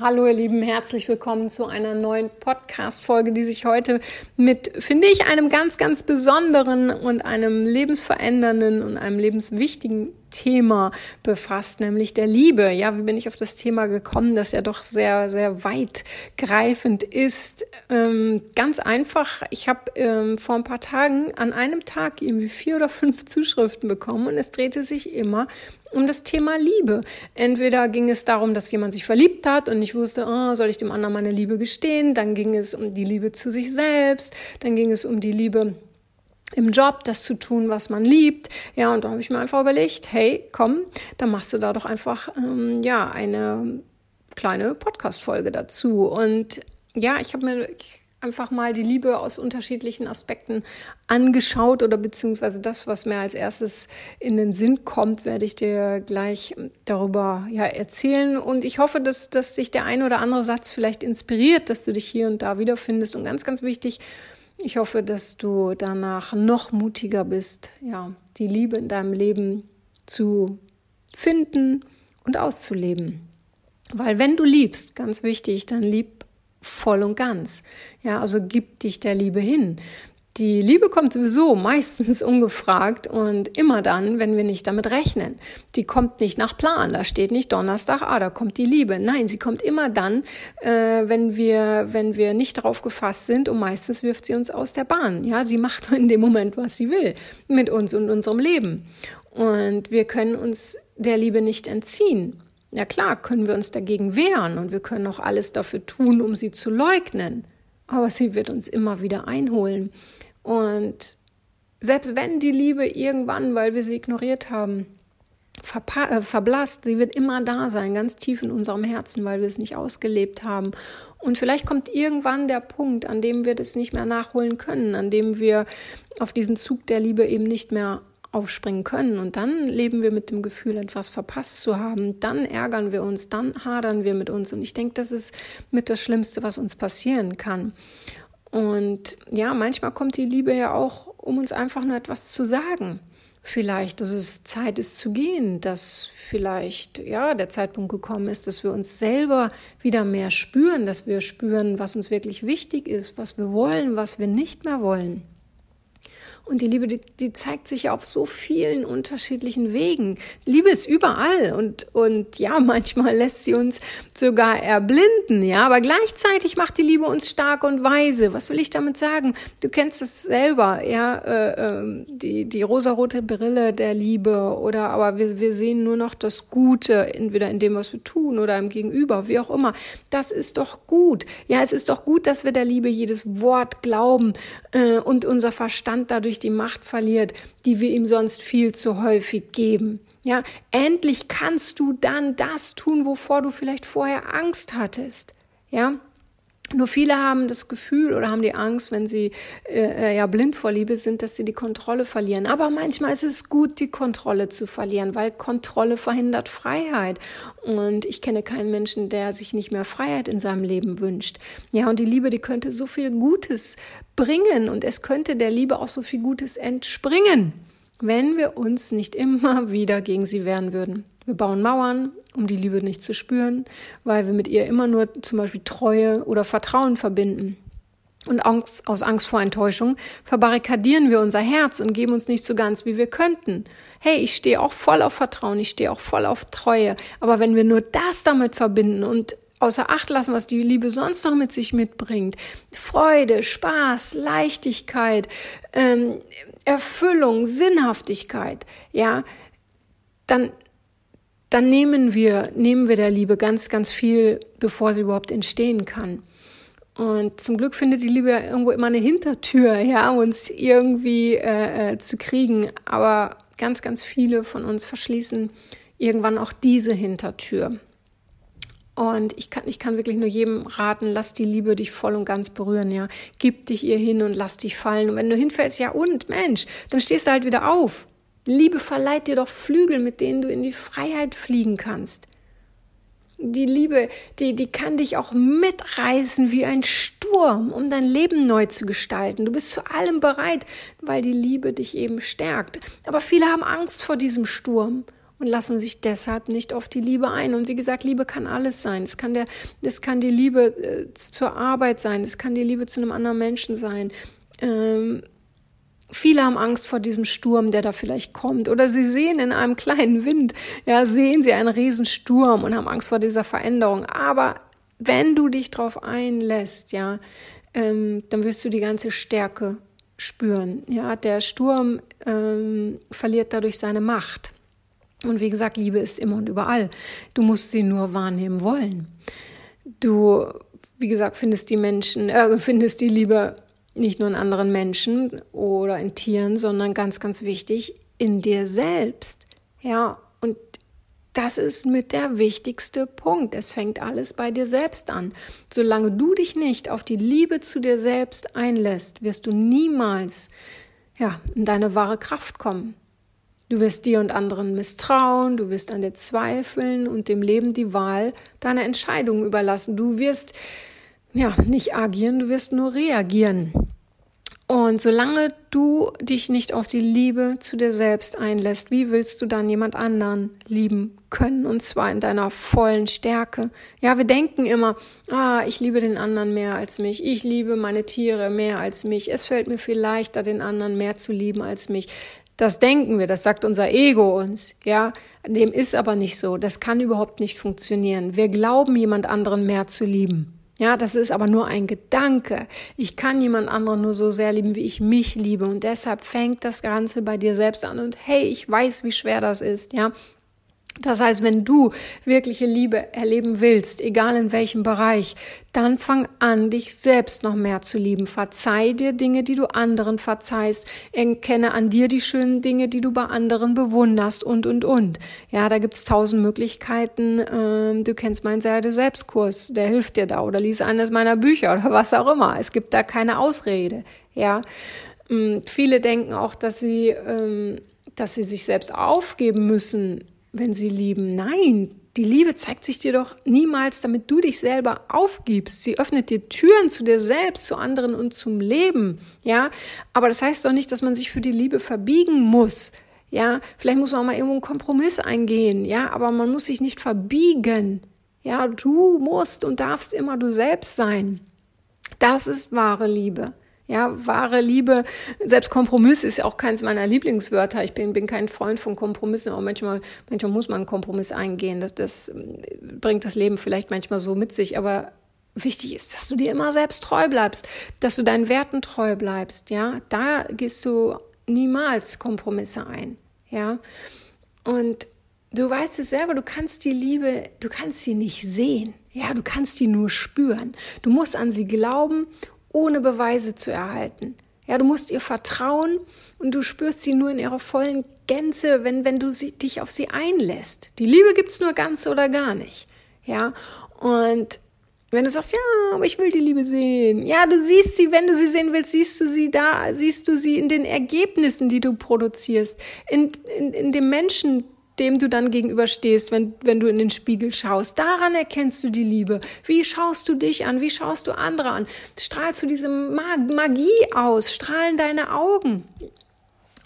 Hallo ihr Lieben, herzlich willkommen zu einer neuen Podcast-Folge, die sich heute mit, finde ich, einem ganz, ganz besonderen und einem lebensverändernden und einem lebenswichtigen Thema befasst, nämlich der Liebe. Ja, wie bin ich auf das Thema gekommen, das ja doch sehr, sehr weitgreifend ist? Ähm, ganz einfach, ich habe ähm, vor ein paar Tagen an einem Tag irgendwie vier oder fünf Zuschriften bekommen und es drehte sich immer um das Thema Liebe. Entweder ging es darum, dass jemand sich verliebt hat und ich wusste, oh, soll ich dem anderen meine Liebe gestehen? Dann ging es um die Liebe zu sich selbst, dann ging es um die Liebe im Job das zu tun, was man liebt. Ja, und da habe ich mir einfach überlegt, hey, komm, dann machst du da doch einfach ähm, ja eine kleine Podcast-Folge dazu. Und ja, ich habe mir einfach mal die Liebe aus unterschiedlichen Aspekten angeschaut oder beziehungsweise das, was mir als erstes in den Sinn kommt, werde ich dir gleich darüber ja erzählen. Und ich hoffe, dass, dass dich der ein oder andere Satz vielleicht inspiriert, dass du dich hier und da wiederfindest. Und ganz, ganz wichtig, ich hoffe, dass du danach noch mutiger bist, ja, die Liebe in deinem Leben zu finden und auszuleben. Weil wenn du liebst, ganz wichtig, dann lieb voll und ganz. Ja, also gib dich der Liebe hin. Die Liebe kommt sowieso meistens ungefragt und immer dann, wenn wir nicht damit rechnen. Die kommt nicht nach Plan. Da steht nicht Donnerstag, ah, da kommt die Liebe. Nein, sie kommt immer dann, äh, wenn wir, wenn wir nicht darauf gefasst sind und meistens wirft sie uns aus der Bahn. Ja, sie macht in dem Moment, was sie will mit uns und unserem Leben. Und wir können uns der Liebe nicht entziehen. Ja klar, können wir uns dagegen wehren und wir können auch alles dafür tun, um sie zu leugnen. Aber sie wird uns immer wieder einholen. Und selbst wenn die Liebe irgendwann, weil wir sie ignoriert haben, äh, verblasst, sie wird immer da sein, ganz tief in unserem Herzen, weil wir es nicht ausgelebt haben. Und vielleicht kommt irgendwann der Punkt, an dem wir das nicht mehr nachholen können, an dem wir auf diesen Zug der Liebe eben nicht mehr aufspringen können. Und dann leben wir mit dem Gefühl, etwas verpasst zu haben. Dann ärgern wir uns, dann hadern wir mit uns. Und ich denke, das ist mit das Schlimmste, was uns passieren kann. Und ja, manchmal kommt die Liebe ja auch, um uns einfach nur etwas zu sagen. Vielleicht, dass es Zeit ist zu gehen, dass vielleicht ja der Zeitpunkt gekommen ist, dass wir uns selber wieder mehr spüren, dass wir spüren, was uns wirklich wichtig ist, was wir wollen, was wir nicht mehr wollen. Und die Liebe, die, die zeigt sich auf so vielen unterschiedlichen Wegen. Liebe ist überall und, und ja, manchmal lässt sie uns sogar erblinden, ja, aber gleichzeitig macht die Liebe uns stark und weise. Was will ich damit sagen? Du kennst es selber, ja, äh, äh, die, die rosarote Brille der Liebe oder aber wir, wir sehen nur noch das Gute, entweder in dem, was wir tun oder im Gegenüber, wie auch immer. Das ist doch gut. Ja, es ist doch gut, dass wir der Liebe jedes Wort glauben äh, und unser Verstand dadurch nicht die Macht verliert, die wir ihm sonst viel zu häufig geben. Ja, endlich kannst du dann das tun, wovor du vielleicht vorher Angst hattest. Ja, nur viele haben das Gefühl oder haben die Angst, wenn sie äh, ja blind vor Liebe sind, dass sie die Kontrolle verlieren. Aber manchmal ist es gut, die Kontrolle zu verlieren, weil Kontrolle verhindert Freiheit. Und ich kenne keinen Menschen, der sich nicht mehr Freiheit in seinem Leben wünscht. Ja, und die Liebe, die könnte so viel Gutes bringen und es könnte der Liebe auch so viel Gutes entspringen wenn wir uns nicht immer wieder gegen sie wehren würden. Wir bauen Mauern, um die Liebe nicht zu spüren, weil wir mit ihr immer nur zum Beispiel Treue oder Vertrauen verbinden. Und aus Angst vor Enttäuschung verbarrikadieren wir unser Herz und geben uns nicht so ganz, wie wir könnten. Hey, ich stehe auch voll auf Vertrauen, ich stehe auch voll auf Treue. Aber wenn wir nur das damit verbinden und außer Acht lassen, was die Liebe sonst noch mit sich mitbringt. Freude, Spaß, Leichtigkeit, ähm, Erfüllung, Sinnhaftigkeit, ja, dann, dann nehmen wir, nehmen wir der Liebe ganz, ganz viel, bevor sie überhaupt entstehen kann. Und zum Glück findet die Liebe ja irgendwo immer eine Hintertür, ja, uns irgendwie äh, äh, zu kriegen. Aber ganz, ganz viele von uns verschließen irgendwann auch diese Hintertür. Und ich kann, ich kann wirklich nur jedem raten, lass die Liebe dich voll und ganz berühren, ja. Gib dich ihr hin und lass dich fallen. Und wenn du hinfällst, ja und, Mensch, dann stehst du halt wieder auf. Liebe verleiht dir doch Flügel, mit denen du in die Freiheit fliegen kannst. Die Liebe, die, die kann dich auch mitreißen wie ein Sturm, um dein Leben neu zu gestalten. Du bist zu allem bereit, weil die Liebe dich eben stärkt. Aber viele haben Angst vor diesem Sturm und lassen sich deshalb nicht auf die Liebe ein. Und wie gesagt, Liebe kann alles sein. Es kann der, es kann die Liebe äh, zur Arbeit sein. Es kann die Liebe zu einem anderen Menschen sein. Ähm, Viele haben Angst vor diesem Sturm, der da vielleicht kommt. Oder sie sehen in einem kleinen Wind, ja, sehen sie einen Riesensturm und haben Angst vor dieser Veränderung. Aber wenn du dich darauf einlässt, ja, ähm, dann wirst du die ganze Stärke spüren. Ja, der Sturm ähm, verliert dadurch seine Macht. Und wie gesagt, Liebe ist immer und überall. Du musst sie nur wahrnehmen wollen. Du, wie gesagt, findest die Menschen, äh, findest die Liebe nicht nur in anderen Menschen oder in Tieren, sondern ganz, ganz wichtig in dir selbst. Ja, und das ist mit der wichtigste Punkt. Es fängt alles bei dir selbst an. Solange du dich nicht auf die Liebe zu dir selbst einlässt, wirst du niemals ja, in deine wahre Kraft kommen. Du wirst dir und anderen misstrauen, du wirst an dir zweifeln und dem Leben die Wahl deiner Entscheidungen überlassen. Du wirst ja nicht agieren, du wirst nur reagieren. Und solange du dich nicht auf die Liebe zu dir selbst einlässt, wie willst du dann jemand anderen lieben können? Und zwar in deiner vollen Stärke. Ja, wir denken immer, ah, ich liebe den anderen mehr als mich. Ich liebe meine Tiere mehr als mich. Es fällt mir viel leichter, den anderen mehr zu lieben als mich. Das denken wir, das sagt unser Ego uns, ja. Dem ist aber nicht so. Das kann überhaupt nicht funktionieren. Wir glauben, jemand anderen mehr zu lieben. Ja, das ist aber nur ein Gedanke. Ich kann jemand anderen nur so sehr lieben, wie ich mich liebe. Und deshalb fängt das Ganze bei dir selbst an. Und hey, ich weiß, wie schwer das ist, ja. Das heißt, wenn du wirkliche Liebe erleben willst, egal in welchem Bereich, dann fang an, dich selbst noch mehr zu lieben. Verzeih dir Dinge, die du anderen verzeihst. Erkenne an dir die schönen Dinge, die du bei anderen bewunderst und, und, und. Ja, da gibt's tausend Möglichkeiten. Ähm, du kennst meinen Selbstkurs, der hilft dir da. Oder lies eines meiner Bücher oder was auch immer. Es gibt da keine Ausrede. Ja, ähm, viele denken auch, dass sie, ähm, dass sie sich selbst aufgeben müssen wenn sie lieben. Nein, die Liebe zeigt sich dir doch niemals, damit du dich selber aufgibst. Sie öffnet dir Türen zu dir selbst, zu anderen und zum Leben. Ja, aber das heißt doch nicht, dass man sich für die Liebe verbiegen muss. Ja, vielleicht muss man mal irgendwo einen Kompromiss eingehen. Ja, aber man muss sich nicht verbiegen. Ja, du musst und darfst immer du selbst sein. Das ist wahre Liebe. Ja, wahre Liebe, selbst Kompromiss ist auch keins meiner Lieblingswörter. Ich bin, bin kein Freund von Kompromissen, aber manchmal, manchmal muss man einen Kompromiss eingehen. Das, das bringt das Leben vielleicht manchmal so mit sich, aber wichtig ist, dass du dir immer selbst treu bleibst, dass du deinen Werten treu bleibst, ja. Da gehst du niemals Kompromisse ein, ja. Und du weißt es selber, du kannst die Liebe, du kannst sie nicht sehen. Ja, du kannst sie nur spüren. Du musst an sie glauben ohne Beweise zu erhalten. Ja, du musst ihr vertrauen und du spürst sie nur in ihrer vollen Gänze, wenn, wenn du sie, dich auf sie einlässt. Die Liebe gibt's nur ganz oder gar nicht. Ja, und wenn du sagst, ja, aber ich will die Liebe sehen. Ja, du siehst sie, wenn du sie sehen willst, siehst du sie da, siehst du sie in den Ergebnissen, die du produzierst, in, in, in dem Menschen, dem du dann gegenüberstehst, wenn, wenn du in den Spiegel schaust. Daran erkennst du die Liebe. Wie schaust du dich an? Wie schaust du andere an? Strahlst du diese Magie aus? Strahlen deine Augen?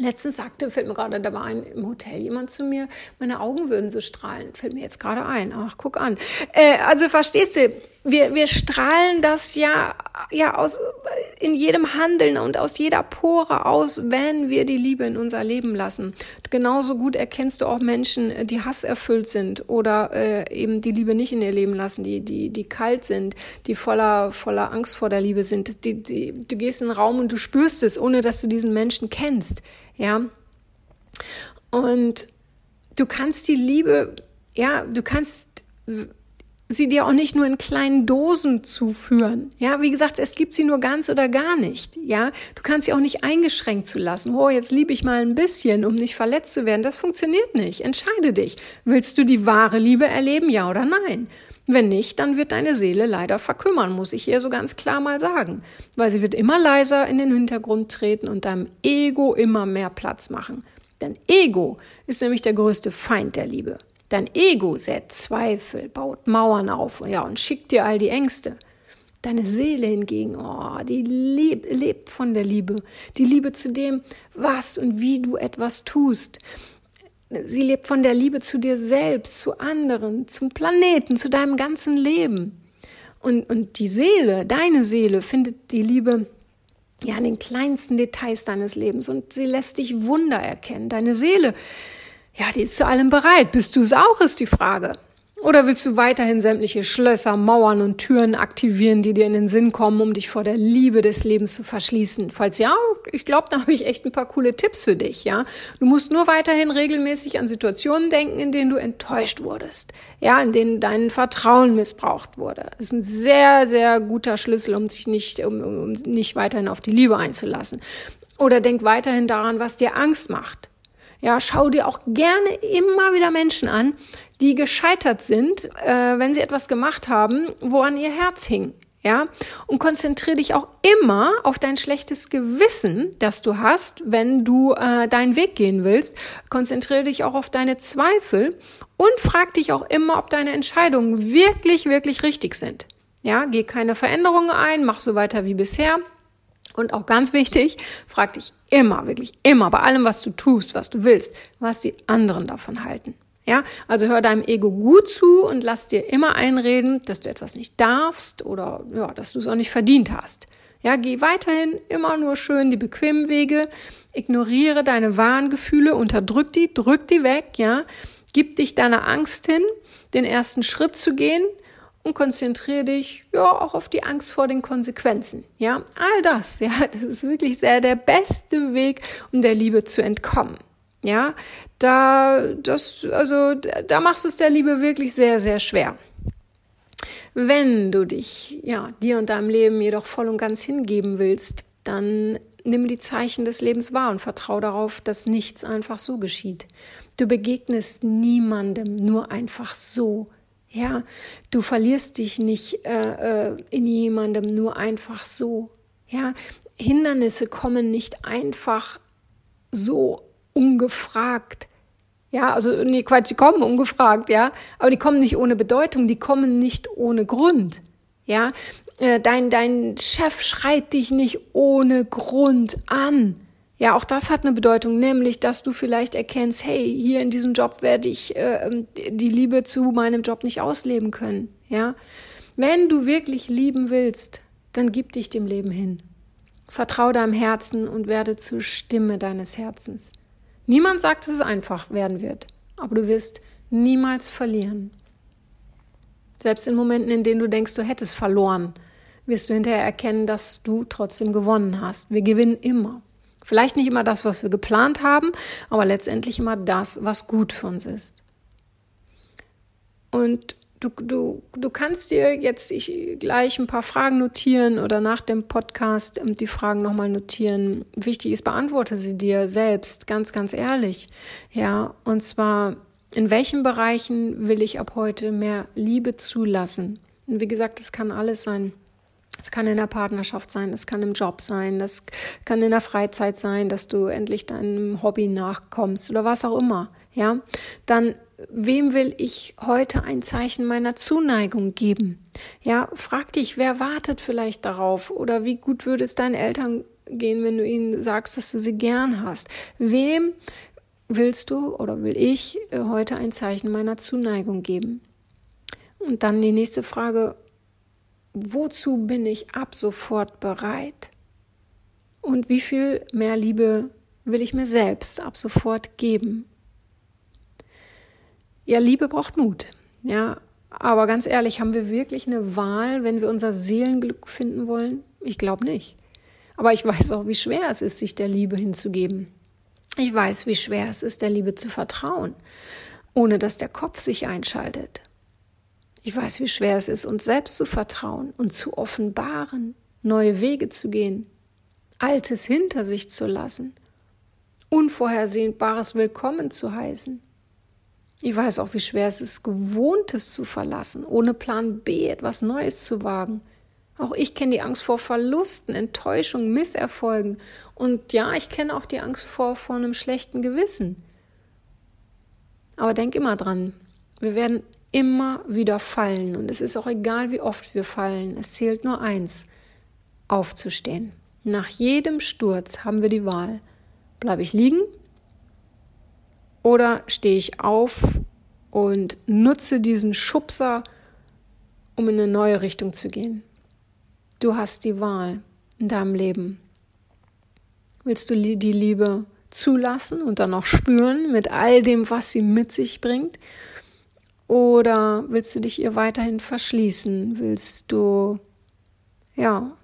Letztens sagte, fällt mir gerade dabei ein, im Hotel jemand zu mir, meine Augen würden so strahlen. Fällt mir jetzt gerade ein. Ach, guck an. Äh, also verstehst du, wir, wir strahlen das ja, ja aus, in jedem Handeln und aus jeder Pore aus, wenn wir die Liebe in unser Leben lassen. Genauso gut erkennst du auch Menschen, die hasserfüllt sind oder äh, eben die Liebe nicht in ihr Leben lassen, die, die, die kalt sind, die voller, voller Angst vor der Liebe sind. Die, die, du gehst in den Raum und du spürst es, ohne dass du diesen Menschen kennst. Ja. Und du kannst die Liebe, ja, du kannst sie dir auch nicht nur in kleinen Dosen zuführen. Ja, wie gesagt, es gibt sie nur ganz oder gar nicht. Ja, du kannst sie auch nicht eingeschränkt zu lassen. Oh, jetzt liebe ich mal ein bisschen, um nicht verletzt zu werden. Das funktioniert nicht. Entscheide dich. Willst du die wahre Liebe erleben? Ja oder nein? Wenn nicht, dann wird deine Seele leider verkümmern, muss ich hier so ganz klar mal sagen. Weil sie wird immer leiser in den Hintergrund treten und deinem Ego immer mehr Platz machen. Dein Ego ist nämlich der größte Feind der Liebe. Dein Ego sät Zweifel, baut Mauern auf ja, und schickt dir all die Ängste. Deine Seele hingegen, oh, die lebt, lebt von der Liebe. Die Liebe zu dem, was und wie du etwas tust. Sie lebt von der Liebe zu dir selbst, zu anderen, zum Planeten, zu deinem ganzen Leben. Und, und die Seele, deine Seele, findet die Liebe ja in den kleinsten Details deines Lebens und sie lässt dich Wunder erkennen. Deine Seele, ja, die ist zu allem bereit. Bist du es auch, ist die Frage. Oder willst du weiterhin sämtliche Schlösser, Mauern und Türen aktivieren, die dir in den Sinn kommen, um dich vor der Liebe des Lebens zu verschließen? Falls ja, ich glaube, da habe ich echt ein paar coole Tipps für dich, ja. Du musst nur weiterhin regelmäßig an Situationen denken, in denen du enttäuscht wurdest, ja, in denen dein Vertrauen missbraucht wurde. Das ist ein sehr, sehr guter Schlüssel, um sich nicht, um, um nicht weiterhin auf die Liebe einzulassen. Oder denk weiterhin daran, was dir Angst macht. Ja, schau dir auch gerne immer wieder Menschen an, die gescheitert sind, äh, wenn sie etwas gemacht haben, woran ihr Herz hing. Ja, und konzentriere dich auch immer auf dein schlechtes Gewissen, das du hast, wenn du äh, deinen Weg gehen willst. Konzentriere dich auch auf deine Zweifel und frag dich auch immer, ob deine Entscheidungen wirklich, wirklich richtig sind. Ja, geh keine Veränderungen ein, mach so weiter wie bisher. Und auch ganz wichtig, frag dich immer, wirklich immer bei allem, was du tust, was du willst, was die anderen davon halten. Ja, also hör deinem Ego gut zu und lass dir immer einreden, dass du etwas nicht darfst oder ja, dass du es auch nicht verdient hast. Ja, geh weiterhin immer nur schön die bequemen Wege, ignoriere deine wahren Gefühle, unterdrück die, drück die weg, ja, gib dich deiner Angst hin, den ersten Schritt zu gehen und konzentriere dich ja auch auf die Angst vor den Konsequenzen. Ja, all das, ja, das ist wirklich sehr der beste Weg, um der Liebe zu entkommen. Ja, da, das, also, da machst du es der Liebe wirklich sehr, sehr schwer. Wenn du dich, ja, dir und deinem Leben jedoch voll und ganz hingeben willst, dann nimm die Zeichen des Lebens wahr und vertrau darauf, dass nichts einfach so geschieht. Du begegnest niemandem nur einfach so. Ja, du verlierst dich nicht äh, äh in jemandem nur einfach so. Ja, Hindernisse kommen nicht einfach so ungefragt. Ja, also nee, Quatsch, die kommen ungefragt, ja, aber die kommen nicht ohne Bedeutung, die kommen nicht ohne Grund. Ja, äh, dein dein Chef schreit dich nicht ohne Grund an. Ja, auch das hat eine Bedeutung, nämlich, dass du vielleicht erkennst, hey, hier in diesem Job werde ich äh, die Liebe zu meinem Job nicht ausleben können. Ja, wenn du wirklich lieben willst, dann gib dich dem Leben hin. Vertrau deinem Herzen und werde zur Stimme deines Herzens. Niemand sagt, dass es einfach werden wird, aber du wirst niemals verlieren. Selbst in Momenten, in denen du denkst, du hättest verloren, wirst du hinterher erkennen, dass du trotzdem gewonnen hast. Wir gewinnen immer. Vielleicht nicht immer das, was wir geplant haben, aber letztendlich immer das, was gut für uns ist. Und du, du, du kannst dir jetzt ich, gleich ein paar Fragen notieren oder nach dem Podcast ähm, die Fragen nochmal notieren. Wichtig ist, beantworte sie dir selbst, ganz, ganz ehrlich. Ja, und zwar, in welchen Bereichen will ich ab heute mehr Liebe zulassen? Und wie gesagt, das kann alles sein. Es kann in der Partnerschaft sein, es kann im Job sein, das kann in der Freizeit sein, dass du endlich deinem Hobby nachkommst oder was auch immer. Ja, dann wem will ich heute ein Zeichen meiner Zuneigung geben? Ja, frag dich, wer wartet vielleicht darauf? Oder wie gut würde es deinen Eltern gehen, wenn du ihnen sagst, dass du sie gern hast? Wem willst du oder will ich äh, heute ein Zeichen meiner Zuneigung geben? Und dann die nächste Frage, wozu bin ich ab sofort bereit? Und wie viel mehr Liebe will ich mir selbst ab sofort geben? Ja, Liebe braucht Mut. Ja, aber ganz ehrlich, haben wir wirklich eine Wahl, wenn wir unser Seelenglück finden wollen? Ich glaube nicht. Aber ich weiß auch, wie schwer es ist, sich der Liebe hinzugeben. Ich weiß, wie schwer es ist, der Liebe zu vertrauen, ohne dass der Kopf sich einschaltet. Ich weiß, wie schwer es ist, uns selbst zu vertrauen und zu offenbaren, neue Wege zu gehen, Altes hinter sich zu lassen, Unvorhersehbares willkommen zu heißen. Ich weiß auch, wie schwer es ist, Gewohntes zu verlassen, ohne Plan B etwas Neues zu wagen. Auch ich kenne die Angst vor Verlusten, Enttäuschungen, Misserfolgen. Und ja, ich kenne auch die Angst vor, vor einem schlechten Gewissen. Aber denk immer dran, wir werden immer wieder fallen. Und es ist auch egal, wie oft wir fallen. Es zählt nur eins, aufzustehen. Nach jedem Sturz haben wir die Wahl. Bleibe ich liegen oder stehe ich auf und nutze diesen Schubser, um in eine neue Richtung zu gehen? Du hast die Wahl in deinem Leben. Willst du die Liebe zulassen und dann auch spüren mit all dem, was sie mit sich bringt? Oder willst du dich ihr weiterhin verschließen? Willst du, ja,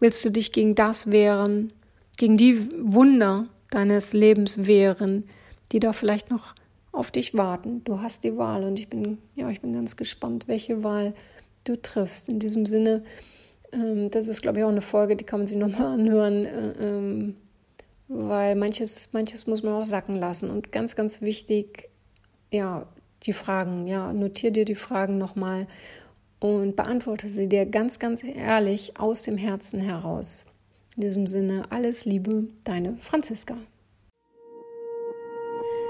willst du dich gegen das wehren, gegen die Wunder deines Lebens wehren, die da vielleicht noch auf dich warten. Du hast die Wahl und ich bin, ja, ich bin ganz gespannt, welche Wahl du triffst. In diesem Sinne, ähm, das ist, glaube ich, auch eine Folge, die kann man sich nochmal anhören, äh, ähm, weil manches, manches muss man auch sacken lassen. Und ganz, ganz wichtig, ja, die Fragen, ja, notier dir die Fragen nochmal und beantworte sie dir ganz, ganz ehrlich aus dem Herzen heraus. In diesem Sinne, alles Liebe, deine Franziska.